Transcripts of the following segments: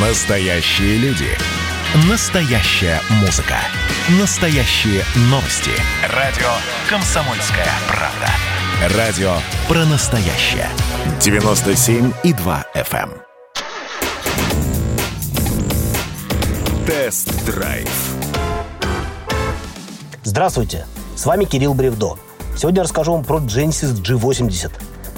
Настоящие люди. Настоящая музыка. Настоящие новости. Радио «Комсомольская правда». Радио про настоящее. 97,2 FM. эм. Тест-драйв. Здравствуйте, с вами Кирилл Бревдо. Сегодня расскажу вам про Genesis G80.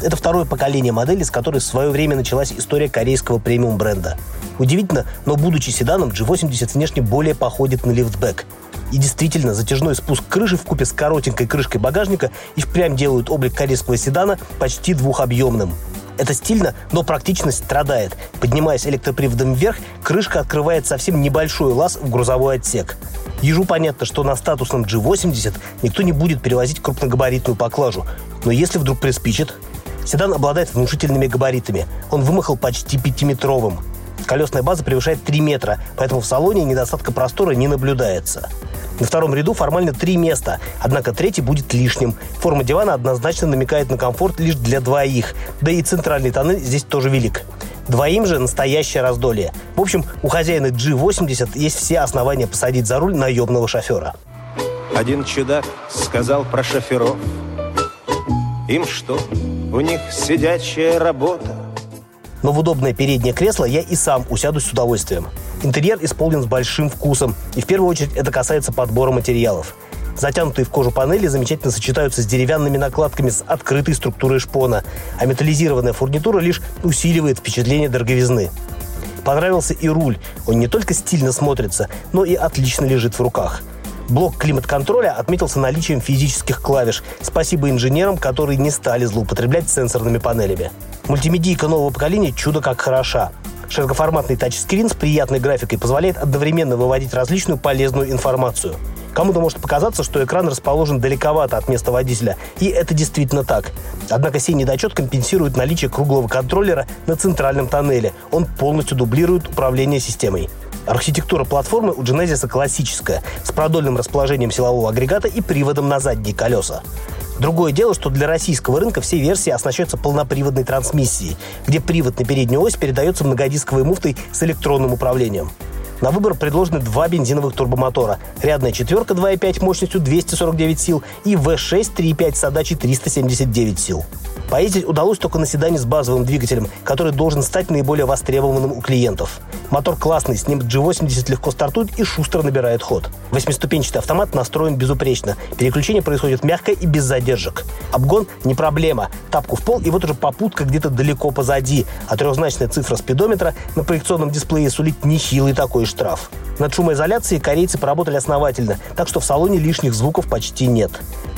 Это второе поколение модели, с которой в свое время началась история корейского премиум бренда. Удивительно, но будучи седаном, G80 внешне более походит на лифтбэк. И действительно, затяжной спуск крыши в купе с коротенькой крышкой багажника и впрямь делают облик корейского седана почти двухобъемным. Это стильно, но практичность страдает. Поднимаясь электроприводом вверх, крышка открывает совсем небольшой лаз в грузовой отсек. Ежу понятно, что на статусном G80 никто не будет перевозить крупногабаритную поклажу. Но если вдруг приспичит... Седан обладает внушительными габаритами. Он вымахал почти пятиметровым. Колесная база превышает 3 метра, поэтому в салоне недостатка простора не наблюдается. На втором ряду формально три места, однако третий будет лишним. Форма дивана однозначно намекает на комфорт лишь для двоих, да и центральный тоннель здесь тоже велик. Двоим же настоящее раздолье. В общем, у хозяина G80 есть все основания посадить за руль наемного шофера. Один чудак сказал про шоферов. Им что? У них сидячая работа. Но в удобное переднее кресло я и сам усяду с удовольствием. Интерьер исполнен с большим вкусом, и в первую очередь это касается подбора материалов. Затянутые в кожу панели замечательно сочетаются с деревянными накладками с открытой структурой шпона, а металлизированная фурнитура лишь усиливает впечатление дороговизны. Понравился и руль. Он не только стильно смотрится, но и отлично лежит в руках. Блок климат-контроля отметился наличием физических клавиш. Спасибо инженерам, которые не стали злоупотреблять сенсорными панелями. Мультимедийка нового поколения чудо как хороша. Широкоформатный тачскрин с приятной графикой позволяет одновременно выводить различную полезную информацию. Кому-то может показаться, что экран расположен далековато от места водителя, и это действительно так. Однако сей недочет компенсирует наличие круглого контроллера на центральном тоннеле. Он полностью дублирует управление системой. Архитектура платформы у Genesis классическая, с продольным расположением силового агрегата и приводом на задние колеса. Другое дело, что для российского рынка все версии оснащаются полноприводной трансмиссией, где привод на переднюю ось передается многодисковой муфтой с электронным управлением. На выбор предложены два бензиновых турбомотора. Рядная четверка 2.5 мощностью 249 сил и V6 3.5 с отдачей 379 сил. Поездить удалось только на седане с базовым двигателем, который должен стать наиболее востребованным у клиентов. Мотор классный, с ним G80 легко стартует и шустро набирает ход. Восьмиступенчатый автомат настроен безупречно. Переключение происходит мягко и без задержек. Обгон не проблема. Тапку в пол, и вот уже попутка где-то далеко позади. А трехзначная цифра спидометра на проекционном дисплее сулит нехилый такой штраф. Над шумоизоляцией корейцы поработали основательно, так что в салоне лишних звуков почти нет.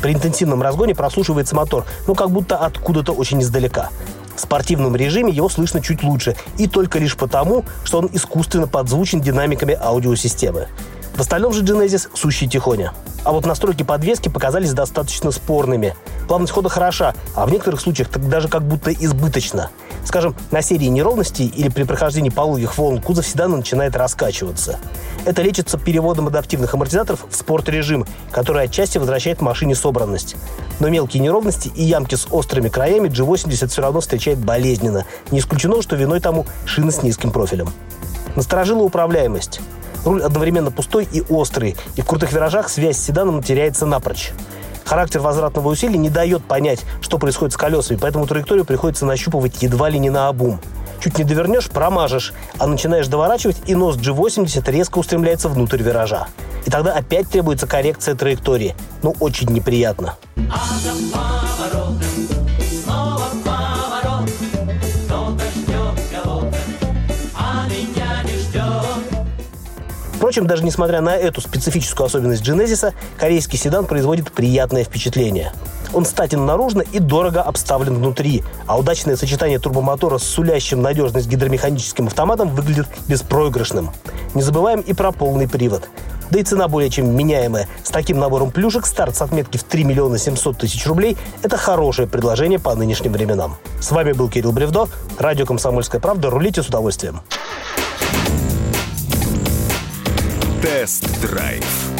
При интенсивном разгоне прослушивается мотор, ну как будто откуда-то очень издалека. В спортивном режиме его слышно чуть лучше, и только лишь потому, что он искусственно подзвучен динамиками аудиосистемы. В остальном же Genesis сущий тихоня. А вот настройки подвески показались достаточно спорными. Плавность хода хороша, а в некоторых случаях так даже как будто избыточно. Скажем, на серии неровностей или при прохождении пологих волн кузов седана начинает раскачиваться. Это лечится переводом адаптивных амортизаторов в спорт-режим, который отчасти возвращает машине собранность. Но мелкие неровности и ямки с острыми краями G80 все равно встречает болезненно. Не исключено, что виной тому шины с низким профилем. Насторожила управляемость. Руль одновременно пустой и острый, и в крутых виражах связь с седаном теряется напрочь. Характер возвратного усилия не дает понять, что происходит с колесами, поэтому траекторию приходится нащупывать едва ли не на обум. Чуть не довернешь, промажешь, а начинаешь доворачивать, и нос G80 резко устремляется внутрь виража. И тогда опять требуется коррекция траектории. Ну, очень неприятно. Впрочем, даже несмотря на эту специфическую особенность Genesis, корейский седан производит приятное впечатление. Он статен наружно и дорого обставлен внутри, а удачное сочетание турбомотора с сулящим надежность гидромеханическим автоматом выглядит беспроигрышным. Не забываем и про полный привод. Да и цена более чем меняемая. С таким набором плюшек старт с отметки в 3 миллиона 700 тысяч рублей – это хорошее предложение по нынешним временам. С вами был Кирилл Бревдо, радио «Комсомольская правда». Рулите с удовольствием. Тест-драйв